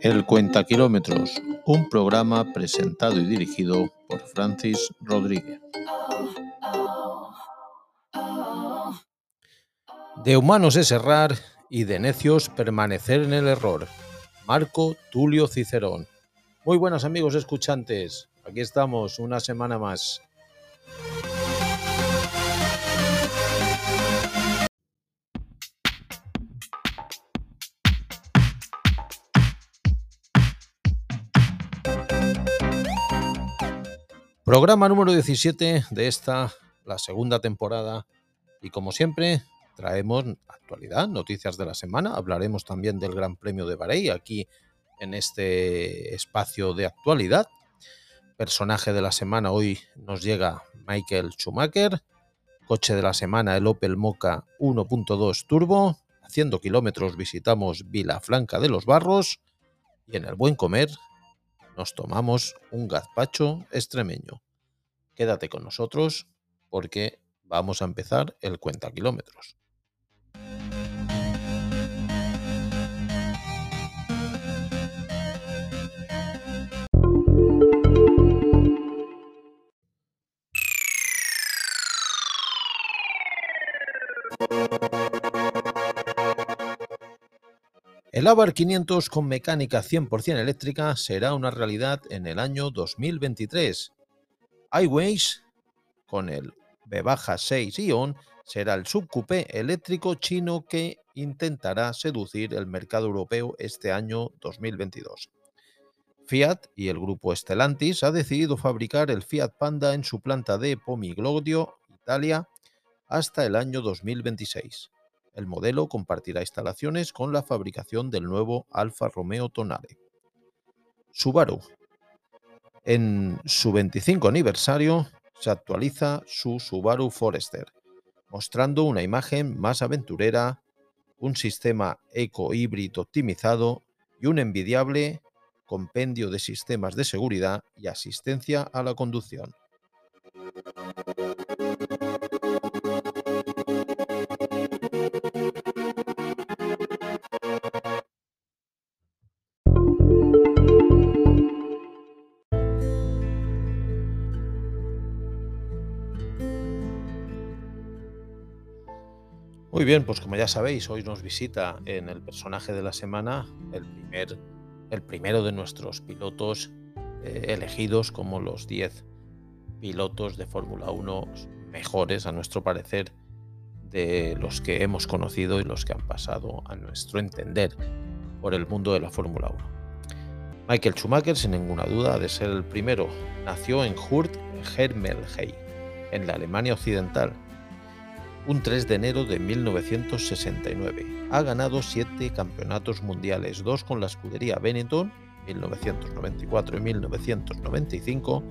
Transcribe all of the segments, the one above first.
El Cuenta Kilómetros, un programa presentado y dirigido por Francis Rodríguez. De humanos es errar y de necios permanecer en el error. Marco Tulio Cicerón. Muy buenas amigos escuchantes, aquí estamos una semana más. Programa número 17 de esta, la segunda temporada. Y como siempre, traemos actualidad, noticias de la semana. Hablaremos también del Gran Premio de Bahrein aquí en este espacio de actualidad. Personaje de la semana hoy nos llega Michael Schumacher. Coche de la semana el Opel Mocha 1.2 Turbo. Haciendo kilómetros visitamos Vilafranca de los Barros. Y en el buen comer nos tomamos un gazpacho extremeño. Quédate con nosotros porque vamos a empezar el cuenta kilómetros. El Avar 500 con mecánica 100% eléctrica será una realidad en el año 2023. iWays con el B-6 Ion será el subcoupé eléctrico chino que intentará seducir el mercado europeo este año 2022. Fiat y el grupo Stellantis ha decidido fabricar el Fiat Panda en su planta de Pomiglodio, Italia, hasta el año 2026. El modelo compartirá instalaciones con la fabricación del nuevo Alfa Romeo Tonale. Subaru. En su 25 aniversario se actualiza su Subaru Forester, mostrando una imagen más aventurera, un sistema eco-híbrido optimizado y un envidiable compendio de sistemas de seguridad y asistencia a la conducción. Bien, pues como ya sabéis, hoy nos visita en el personaje de la semana el, primer, el primero de nuestros pilotos eh, elegidos como los 10 pilotos de Fórmula 1 mejores, a nuestro parecer, de los que hemos conocido y los que han pasado, a nuestro entender, por el mundo de la Fórmula 1. Michael Schumacher, sin ninguna duda, ha de ser el primero. Nació en Hurt, Hermelhey, en la Alemania Occidental, un 3 de enero de 1969. Ha ganado 7 campeonatos mundiales, 2 con la escudería Benetton, 1994 y 1995,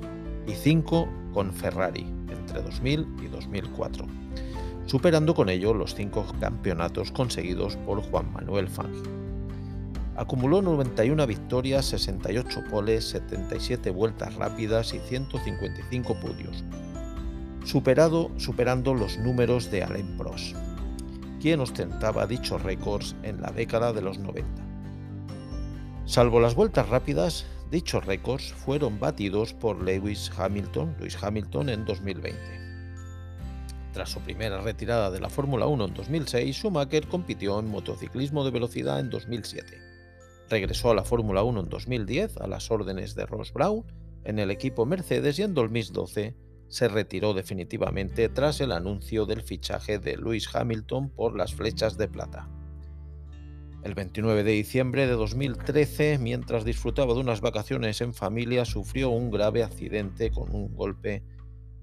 y 5 con Ferrari, entre 2000 y 2004, superando con ello los 5 campeonatos conseguidos por Juan Manuel Fangio. Acumuló 91 victorias, 68 poles, 77 vueltas rápidas y 155 podios, superado, superando los números de Alain Prost, quien ostentaba dichos récords en la década de los 90. Salvo las vueltas rápidas, dichos récords fueron batidos por Lewis Hamilton, Lewis Hamilton en 2020. Tras su primera retirada de la Fórmula 1 en 2006, Schumacher compitió en motociclismo de velocidad en 2007. Regresó a la Fórmula 1 en 2010 a las órdenes de Ross Brown en el equipo Mercedes y en 2012 se retiró definitivamente tras el anuncio del fichaje de Lewis Hamilton por las flechas de plata. El 29 de diciembre de 2013, mientras disfrutaba de unas vacaciones en familia, sufrió un grave accidente con un golpe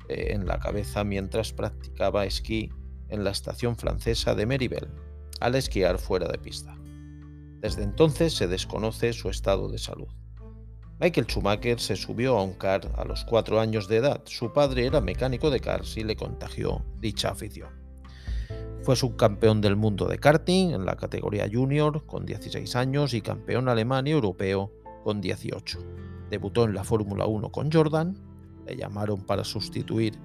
eh, en la cabeza mientras practicaba esquí en la estación francesa de Meribel, al esquiar fuera de pista. Desde entonces se desconoce su estado de salud. Michael Schumacher se subió a un car a los cuatro años de edad. Su padre era mecánico de cars y le contagió dicha afición. Fue subcampeón del mundo de karting en la categoría junior con 16 años y campeón alemán y europeo con 18. Debutó en la Fórmula 1 con Jordan, le llamaron para sustituir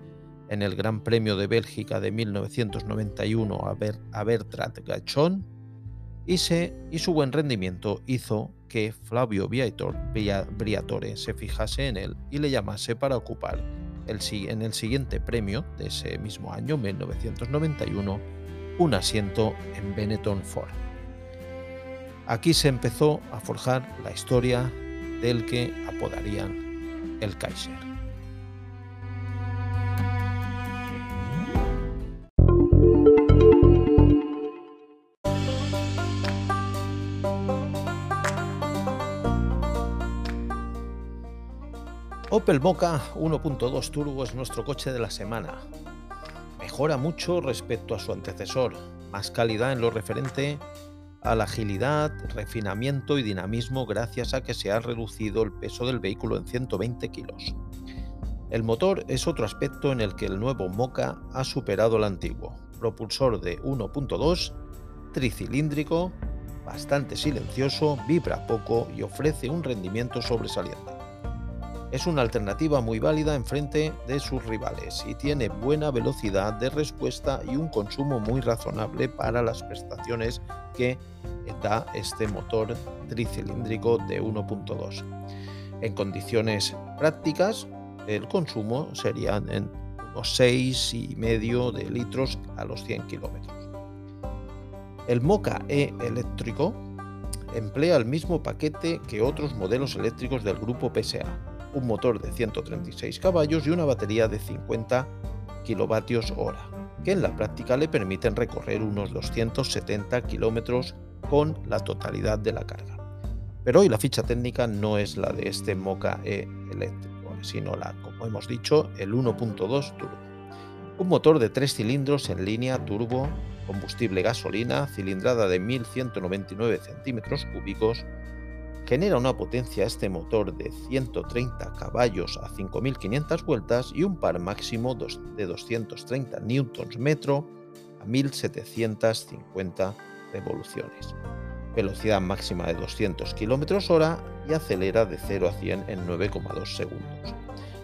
en el Gran Premio de Bélgica de 1991 a, Bertrand Gachon y, y su buen rendimiento hizo que Flavio Briatore se fijase en él y le llamase para ocupar el, en el siguiente premio de ese mismo año, 1991, un asiento en Benetton Ford. Aquí se empezó a forjar la historia del que apodarían el Kaiser. Opel Mocha 1.2 Turbo es nuestro coche de la semana. Mejora mucho respecto a su antecesor, más calidad en lo referente a la agilidad, refinamiento y dinamismo gracias a que se ha reducido el peso del vehículo en 120 kilos. El motor es otro aspecto en el que el nuevo Mocha ha superado al antiguo. Propulsor de 1.2, tricilíndrico, bastante silencioso, vibra poco y ofrece un rendimiento sobresaliente es una alternativa muy válida en frente de sus rivales y tiene buena velocidad de respuesta y un consumo muy razonable para las prestaciones que da este motor tricilíndrico de 1.2. En condiciones prácticas, el consumo sería en unos 6,5 de litros a los 100 kilómetros. El Mocha E eléctrico emplea el mismo paquete que otros modelos eléctricos del grupo PSA, un motor de 136 caballos y una batería de 50 kilovatios hora, que en la práctica le permiten recorrer unos 270 kilómetros con la totalidad de la carga. Pero hoy la ficha técnica no es la de este Mocha E eléctrico, sino la, como hemos dicho, el 1.2 turbo. Un motor de 3 cilindros en línea turbo, combustible gasolina, cilindrada de 1199 centímetros cúbicos, genera una potencia este motor de 130 caballos a 5.500 vueltas y un par máximo de 230 Nm a 1.750 revoluciones. Velocidad máxima de 200 km hora y acelera de 0 a 100 en 9,2 segundos.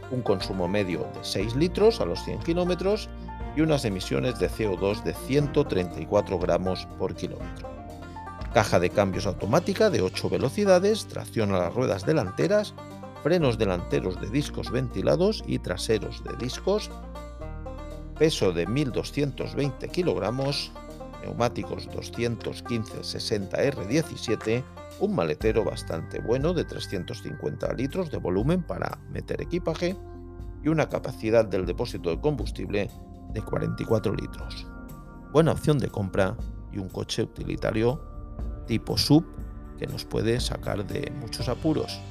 Un consumo medio de 6 litros a los 100 km y unas emisiones de CO2 de 134 gramos por kilómetro caja de cambios automática de 8 velocidades, tracción a las ruedas delanteras, frenos delanteros de discos ventilados y traseros de discos, peso de 1220 kilogramos, neumáticos 215-60R17, un maletero bastante bueno de 350 litros de volumen para meter equipaje y una capacidad del depósito de combustible de 44 litros. Buena opción de compra y un coche utilitario tipo sub que nos puede sacar de muchos apuros.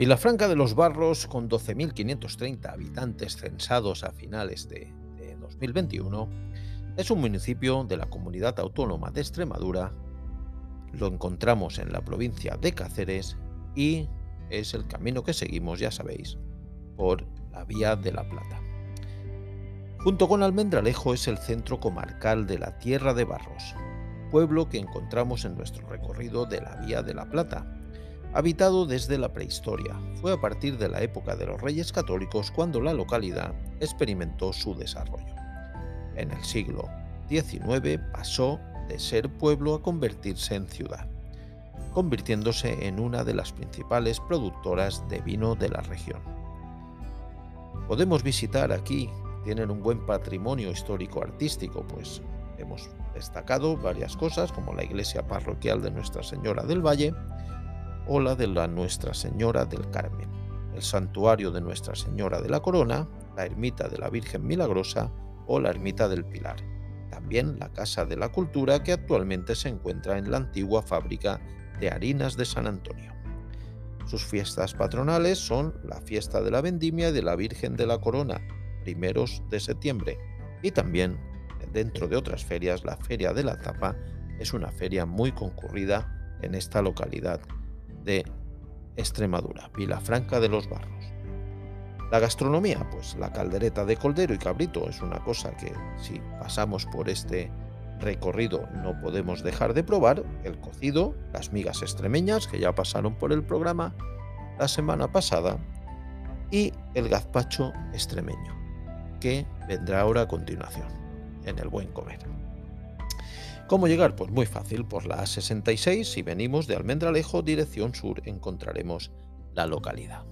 Vilafranca de los Barros, con 12.530 habitantes censados a finales de, de 2021, es un municipio de la comunidad autónoma de Extremadura. Lo encontramos en la provincia de Cáceres y es el camino que seguimos, ya sabéis, por la Vía de la Plata. Junto con Almendralejo es el centro comarcal de la Tierra de Barros, pueblo que encontramos en nuestro recorrido de la Vía de la Plata. Habitado desde la prehistoria, fue a partir de la época de los Reyes Católicos cuando la localidad experimentó su desarrollo. En el siglo XIX pasó de ser pueblo a convertirse en ciudad, convirtiéndose en una de las principales productoras de vino de la región. Podemos visitar aquí, tienen un buen patrimonio histórico artístico, pues hemos destacado varias cosas como la iglesia parroquial de Nuestra Señora del Valle o la de Nuestra Señora del Carmen, el santuario de Nuestra Señora de la Corona, la ermita de la Virgen Milagrosa o la Ermita del Pilar. También la Casa de la Cultura que actualmente se encuentra en la antigua fábrica de harinas de San Antonio. Sus fiestas patronales son la fiesta de la vendimia de la Virgen de la Corona, primeros de septiembre, y también, dentro de otras ferias, la Feria de la Tapa es una feria muy concurrida en esta localidad de Extremadura, Vilafranca de los Barros. La gastronomía, pues la caldereta de coldero y cabrito es una cosa que si pasamos por este recorrido no podemos dejar de probar el cocido, las migas extremeñas que ya pasaron por el programa la semana pasada y el gazpacho extremeño que vendrá ahora a continuación en el buen comer. ¿Cómo llegar? Pues muy fácil, por la A66 si venimos de Almendralejo dirección sur encontraremos la localidad.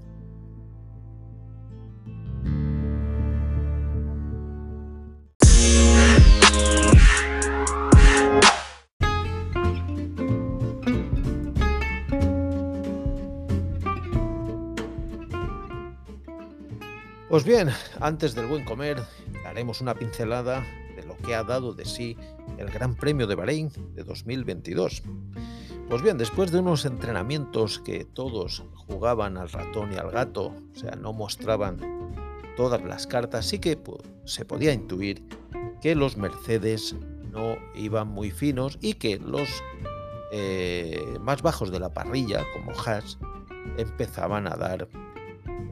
Pues bien, antes del buen comer, haremos una pincelada de lo que ha dado de sí el Gran Premio de Bahrein de 2022. Pues bien, después de unos entrenamientos que todos jugaban al ratón y al gato, o sea, no mostraban todas las cartas, sí que se podía intuir que los Mercedes no iban muy finos y que los eh, más bajos de la parrilla, como Haas, empezaban a dar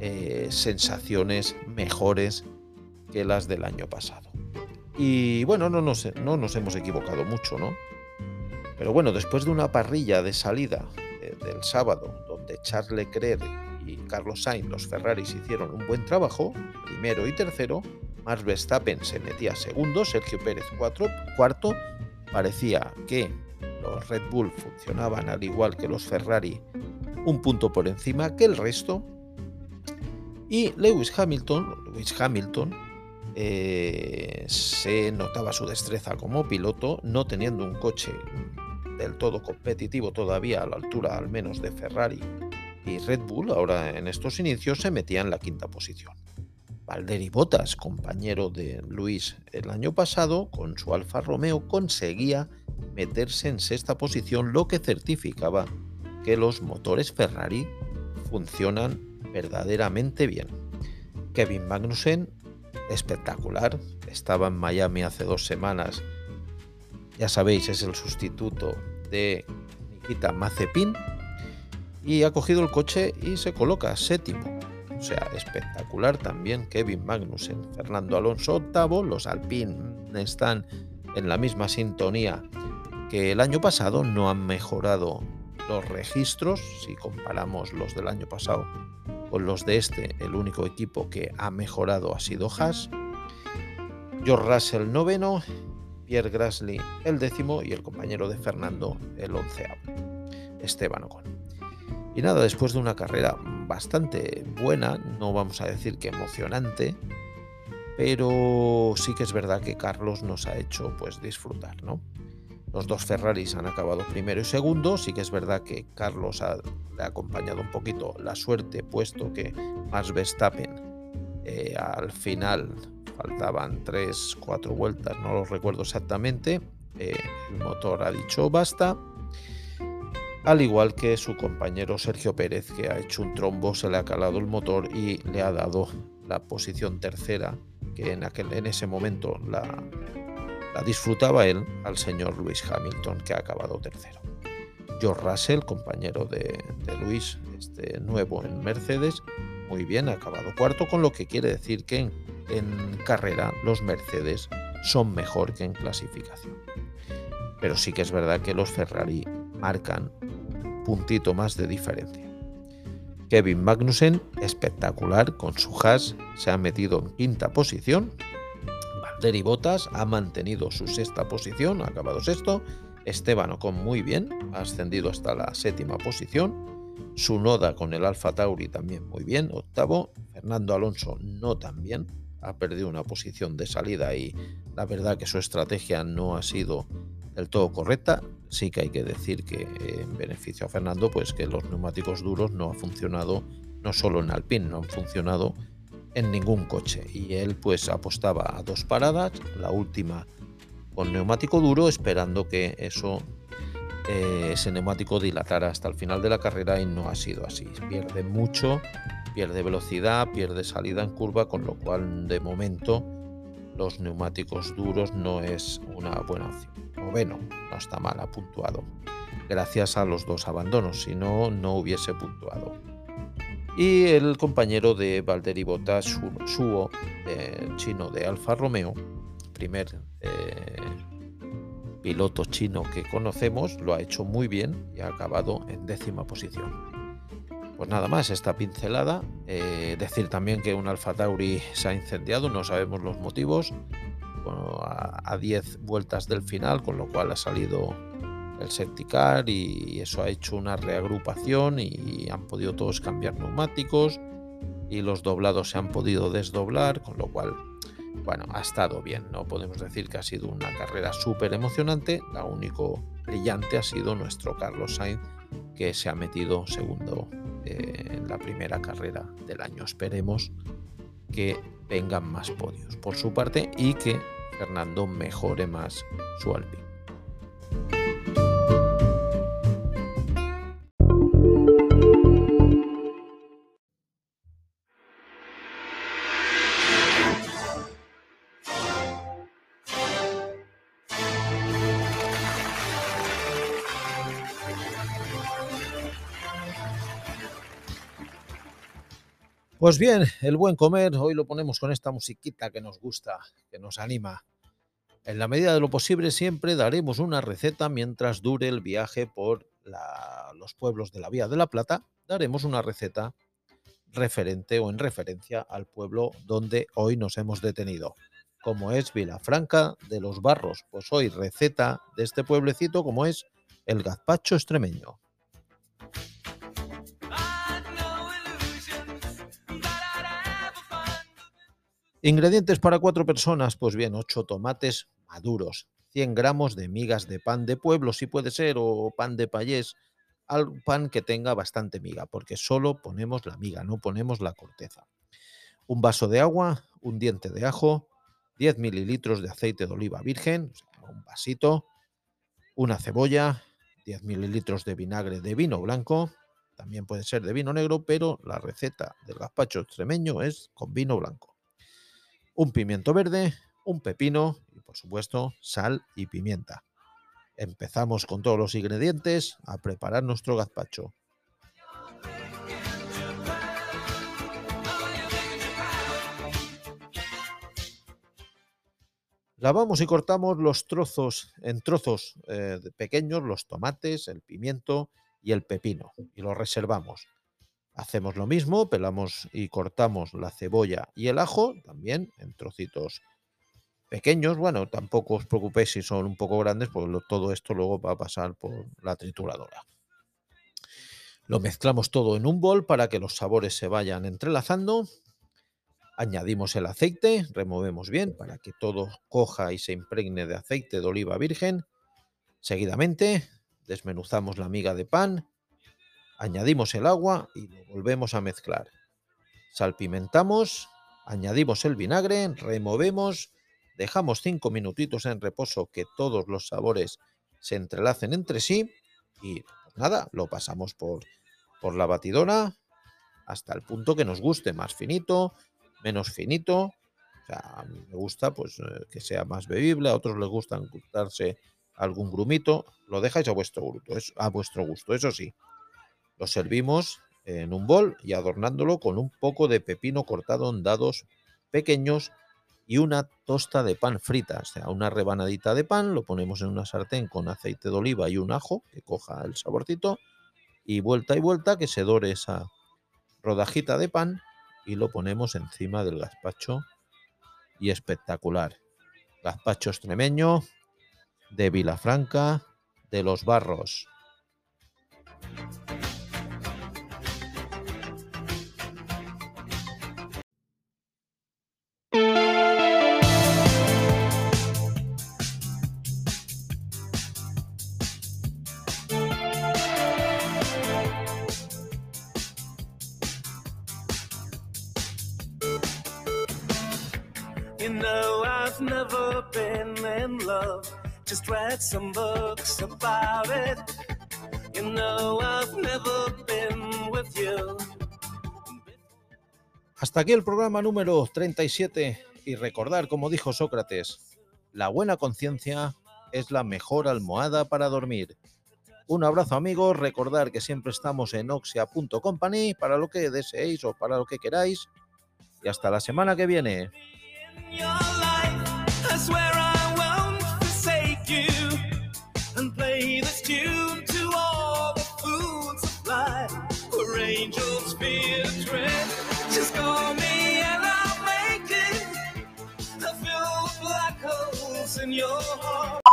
eh, sensaciones mejores que las del año pasado. Y bueno, no nos, no nos hemos equivocado mucho, ¿no? Pero bueno, después de una parrilla de salida eh, del sábado, donde Charles Leclerc y Carlos Sainz, los Ferraris, hicieron un buen trabajo, primero y tercero, Max Verstappen se metía segundo, Sergio Pérez cuarto, parecía que los Red Bull funcionaban al igual que los Ferrari un punto por encima que el resto, y Lewis Hamilton, Lewis Hamilton eh, se notaba su destreza como piloto, no teniendo un coche del todo competitivo todavía a la altura al menos de Ferrari y Red Bull, ahora en estos inicios se metía en la quinta posición. Valtteri Bottas, compañero de Luis el año pasado, con su Alfa Romeo conseguía meterse en sexta posición, lo que certificaba que los motores Ferrari funcionan verdaderamente bien. Kevin Magnussen, espectacular, estaba en Miami hace dos semanas, ya sabéis, es el sustituto de Nikita Mazepin, y ha cogido el coche y se coloca séptimo. O sea, espectacular también Kevin Magnussen. Fernando Alonso octavo, los Alpine están en la misma sintonía que el año pasado, no han mejorado los registros si comparamos los del año pasado los de este, el único equipo que ha mejorado ha sido Haas. George Russell noveno, Pierre Grassley el décimo y el compañero de Fernando el onceavo, Esteban Ocon. Y nada, después de una carrera bastante buena, no vamos a decir que emocionante, pero sí que es verdad que Carlos nos ha hecho pues disfrutar, ¿no? Los dos Ferraris han acabado primero y segundo. Sí que es verdad que Carlos ha, acompañado un poquito la suerte, puesto que Max Verstappen eh, al final faltaban 3, 4 vueltas, no lo recuerdo exactamente. Eh, el motor ha dicho basta. Al igual que su compañero Sergio Pérez, que ha hecho un trombo, se le ha calado el motor y le ha dado la posición tercera, que en, aquel, en ese momento la, disfrutaba él al señor Luis Hamilton, que ha acabado tercero. George Russell, compañero de, Luis, este nuevo en Mercedes, muy bien, ha acabado cuarto, con lo que quiere decir que en, en carrera los Mercedes son mejor que en clasificación. Pero sí que es verdad que los Ferrari marcan un puntito más de diferencia. Kevin Magnussen, espectacular con su Haas, se ha metido en quinta posición Valtteri Bottas ha mantenido su sexta posición, ha acabado sexto. Esteban Ocon muy bien, ha ascendido hasta la séptima posición. Su Noda con el Alfa Tauri también muy bien, octavo. Fernando Alonso no tan bien, ha perdido una posición de salida y la verdad que su estrategia no ha sido del todo correcta. Sí que hay que decir que eh, en beneficio a Fernando, pues que los neumáticos duros no ha funcionado, no solo en Alpine, no han funcionado en ningún coche y él pues apostaba a dos paradas, la última con neumático duro esperando que eso eh, ese neumático dilatara hasta el final de la carrera y no ha sido así. Pierde mucho, pierde velocidad, pierde salida en curva, con lo cual de momento los neumáticos duros no es una buena opción. Noveno, no está mal, ha puntuado. Gracias a los dos abandonos, si no, no hubiese puntuado y el compañero de Valtteri Bottas, Suo, chino de Alfa Romeo, primer eh, piloto chino que conocemos, lo ha hecho muy bien y ha acabado en décima posición. Pues nada más, esta pincelada. Eh, decir también que un Alfa Tauri se ha incendiado, no sabemos los motivos, a 10 vueltas del final, con lo cual ha salido el septicar y eso ha hecho una reagrupación y han podido todos cambiar neumáticos y los doblados se han podido desdoblar, con lo cual, bueno, ha estado bien. No podemos decir que ha sido una carrera súper emocionante, la único brillante ha sido nuestro Carlos Sainz, que se ha metido segundo eh, en la primera carrera del año. Esperemos que vengan más podios por su parte y que Fernando mejore más su Alpine. Pues bien, el buen comer, hoy lo ponemos con esta musiquita que nos gusta, que nos anima. En la medida de lo posible siempre daremos una receta mientras dure el viaje por los pueblos de la Vía de la Plata, daremos una receta referente o en referencia al pueblo donde hoy nos hemos detenido, como es Vilafranca de los Barros. Pues hoy receta de este pueblecito como es el gazpacho extremeño. Ingredientes para cuatro personas, pues bien, 8 tomates maduros, 100 gramos de migas de pan de pueblo, si puede ser, o pan de payés, al pan que tenga bastante miga, porque solo ponemos la miga, no ponemos la corteza. Un vaso de agua, un diente de ajo, 10 mililitros de aceite de oliva virgen, un vasito, una cebolla, 10 mililitros de vinagre de vino blanco, también puede ser de vino negro, pero la receta del gazpacho extremeño es con vino blanco un pimiento verde, un pepino y por supuesto sal y pimienta. Empezamos con todos los ingredientes a preparar nuestro gazpacho. Lavamos y cortamos los trozos en trozos eh, pequeños, los tomates, el pimiento y el pepino y los reservamos. Hacemos lo mismo, pelamos y cortamos la cebolla y el ajo, también en trocitos pequeños. Bueno, tampoco os preocupéis si son un poco grandes, porque todo esto luego va a pasar por la trituradora. Lo mezclamos todo en un bol para que los sabores se vayan entrelazando. Añadimos el aceite, removemos bien para que todo coja y se impregne de aceite de oliva virgen. Seguidamente desmenuzamos la miga de pan Añadimos el agua y lo volvemos a mezclar. Salpimentamos, añadimos el vinagre, removemos, dejamos cinco minutitos en reposo que todos los sabores se entrelacen entre sí y pues nada, lo pasamos por, por la batidora hasta el punto que nos guste, más finito, menos finito. O sea, a mí me gusta pues eh, que sea más bebible, a otros les gusta darse algún grumito, lo dejáis a vuestro gusto, a vuestro gusto, eso sí. Lo servimos en un bol y adornándolo con un poco de pepino cortado en dados pequeños y una tosta de pan frita, o sea, una rebanadita de pan, lo ponemos en una sartén con aceite de oliva y un ajo que coja el saborcito y vuelta y vuelta que se dore esa rodajita de pan y lo ponemos encima del gazpacho y espectacular. Gazpacho extremeño de Vilafranca de los Barros. Hasta aquí el programa número 37 y recordar, como dijo Sócrates, la buena conciencia es la mejor almohada para dormir. Un abrazo amigos, recordar que siempre estamos en oxia.company para lo que deseéis o para lo que queráis y hasta la semana que viene. Your heart.